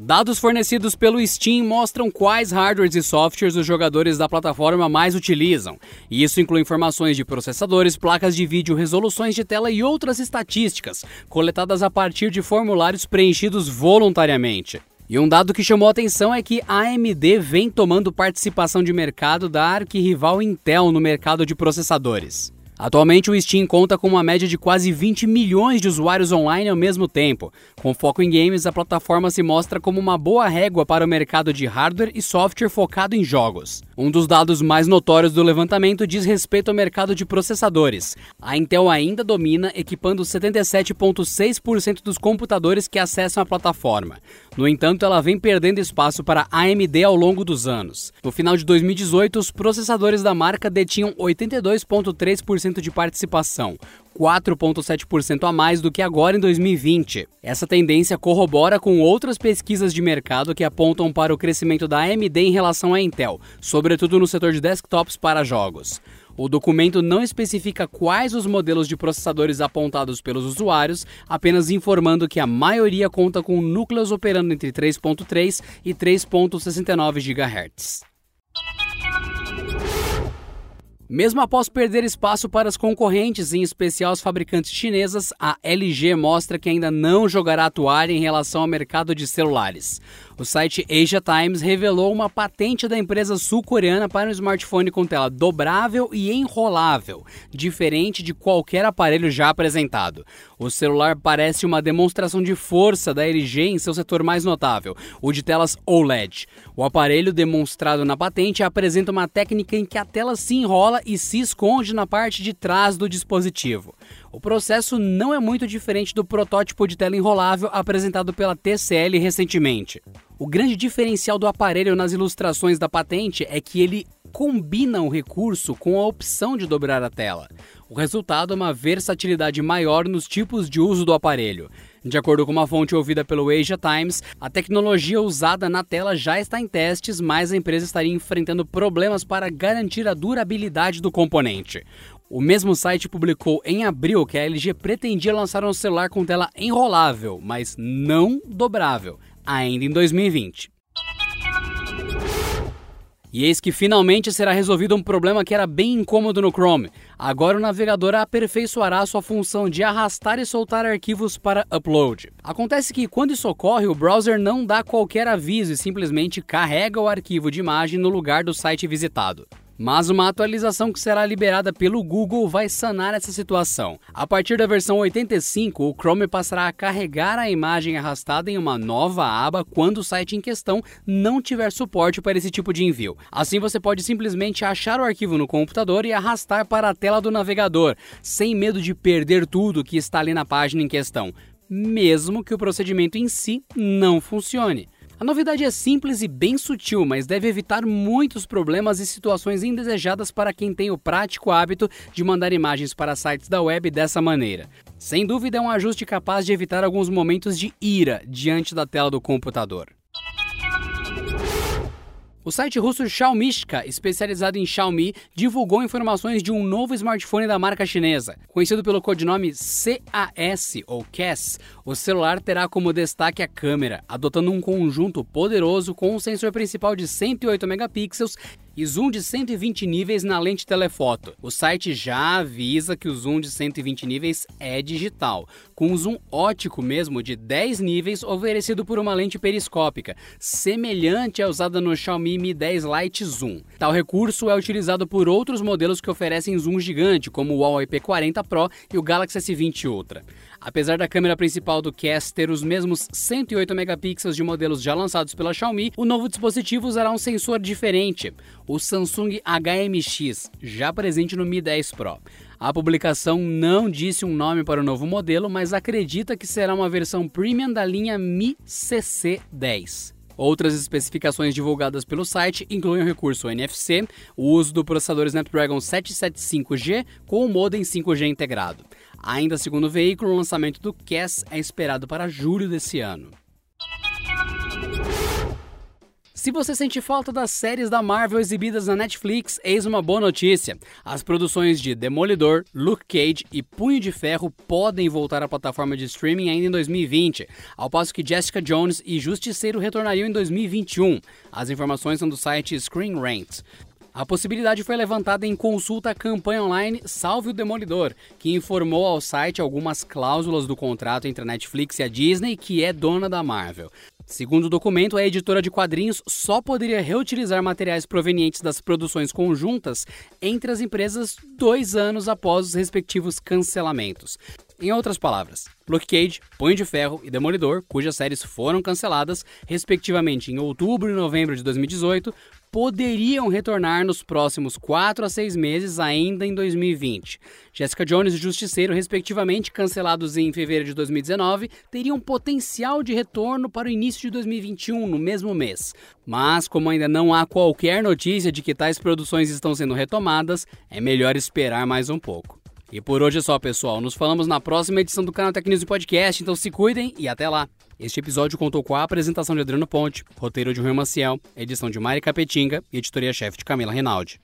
Dados fornecidos pelo Steam mostram quais hardwares e softwares os jogadores da plataforma mais utilizam. E isso inclui informações de processadores, placas de vídeo, resoluções de tela e outras estatísticas, coletadas a partir de formulários preenchidos voluntariamente. E um dado que chamou atenção é que a AMD vem tomando participação de mercado da arquirrival Intel no mercado de processadores. Atualmente, o Steam conta com uma média de quase 20 milhões de usuários online ao mesmo tempo. Com foco em games, a plataforma se mostra como uma boa régua para o mercado de hardware e software focado em jogos. Um dos dados mais notórios do levantamento diz respeito ao mercado de processadores. A Intel ainda domina, equipando 77,6% dos computadores que acessam a plataforma. No entanto, ela vem perdendo espaço para a AMD ao longo dos anos. No final de 2018, os processadores da marca detinham 82,3% de participação, 4,7% a mais do que agora em 2020. Essa tendência corrobora com outras pesquisas de mercado que apontam para o crescimento da AMD em relação à Intel, sobretudo no setor de desktops para jogos. O documento não especifica quais os modelos de processadores apontados pelos usuários, apenas informando que a maioria conta com núcleos operando entre 3.3 e 3.69 GHz. Mesmo após perder espaço para as concorrentes, em especial as fabricantes chinesas, a LG mostra que ainda não jogará a toalha em relação ao mercado de celulares. O site Asia Times revelou uma patente da empresa sul-coreana para um smartphone com tela dobrável e enrolável, diferente de qualquer aparelho já apresentado. O celular parece uma demonstração de força da LG em seu setor mais notável, o de telas OLED. O aparelho demonstrado na patente apresenta uma técnica em que a tela se enrola e se esconde na parte de trás do dispositivo. O processo não é muito diferente do protótipo de tela enrolável apresentado pela TCL recentemente. O grande diferencial do aparelho nas ilustrações da patente é que ele combina o recurso com a opção de dobrar a tela. O resultado é uma versatilidade maior nos tipos de uso do aparelho. De acordo com uma fonte ouvida pelo Asia Times, a tecnologia usada na tela já está em testes, mas a empresa estaria enfrentando problemas para garantir a durabilidade do componente. O mesmo site publicou em abril que a LG pretendia lançar um celular com tela enrolável, mas não dobrável, ainda em 2020. E eis que finalmente será resolvido um problema que era bem incômodo no Chrome. Agora o navegador aperfeiçoará sua função de arrastar e soltar arquivos para upload. Acontece que quando isso ocorre, o browser não dá qualquer aviso e simplesmente carrega o arquivo de imagem no lugar do site visitado. Mas uma atualização que será liberada pelo Google vai sanar essa situação. A partir da versão 85, o Chrome passará a carregar a imagem arrastada em uma nova aba quando o site em questão não tiver suporte para esse tipo de envio. Assim você pode simplesmente achar o arquivo no computador e arrastar para a tela do navegador, sem medo de perder tudo que está ali na página em questão, mesmo que o procedimento em si não funcione. A novidade é simples e bem sutil, mas deve evitar muitos problemas e situações indesejadas para quem tem o prático hábito de mandar imagens para sites da web dessa maneira. Sem dúvida, é um ajuste capaz de evitar alguns momentos de ira diante da tela do computador. O site russo Xiaomishka, especializado em Xiaomi, divulgou informações de um novo smartphone da marca chinesa. Conhecido pelo codinome CAS ou CAS, o celular terá como destaque a câmera, adotando um conjunto poderoso com um sensor principal de 108 megapixels e zoom de 120 níveis na lente telefoto. O site já avisa que o zoom de 120 níveis é digital, com um zoom ótico mesmo de 10 níveis oferecido por uma lente periscópica, semelhante à usada no Xiaomi Mi 10 Lite Zoom. Tal recurso é utilizado por outros modelos que oferecem zoom gigante, como o Huawei P40 Pro e o Galaxy S20 Ultra. Apesar da câmera principal do Cast ter os mesmos 108 megapixels de modelos já lançados pela Xiaomi, o novo dispositivo usará um sensor diferente, o Samsung HMX, já presente no Mi 10 Pro. A publicação não disse um nome para o novo modelo, mas acredita que será uma versão premium da linha Mi CC10. Outras especificações divulgadas pelo site incluem o recurso NFC, o uso do processador Snapdragon 775G com o modem 5G integrado. Ainda segundo o veículo, o lançamento do CAS é esperado para julho desse ano. Se você sente falta das séries da Marvel exibidas na Netflix, eis uma boa notícia. As produções de Demolidor, Luke Cage e Punho de Ferro podem voltar à plataforma de streaming ainda em 2020, ao passo que Jessica Jones e Justiceiro retornariam em 2021. As informações são do site Screen Rant. A possibilidade foi levantada em consulta à campanha online Salve o Demolidor, que informou ao site algumas cláusulas do contrato entre a Netflix e a Disney, que é dona da Marvel. Segundo o documento, a editora de quadrinhos só poderia reutilizar materiais provenientes das produções conjuntas entre as empresas dois anos após os respectivos cancelamentos. Em outras palavras, Luke Cage, Punho de Ferro e Demolidor, cujas séries foram canceladas, respectivamente em outubro e novembro de 2018, poderiam retornar nos próximos 4 a 6 meses, ainda em 2020. Jessica Jones e Justiceiro, respectivamente cancelados em fevereiro de 2019, teriam potencial de retorno para o início de 2021, no mesmo mês. Mas, como ainda não há qualquer notícia de que tais produções estão sendo retomadas, é melhor esperar mais um pouco. E por hoje é só, pessoal. Nos falamos na próxima edição do canal Tecnews Podcast, então se cuidem e até lá! Este episódio contou com a apresentação de Adriano Ponte, roteiro de Rui Maciel, edição de Mari Capetinga e editoria-chefe de Camila Rinaldi.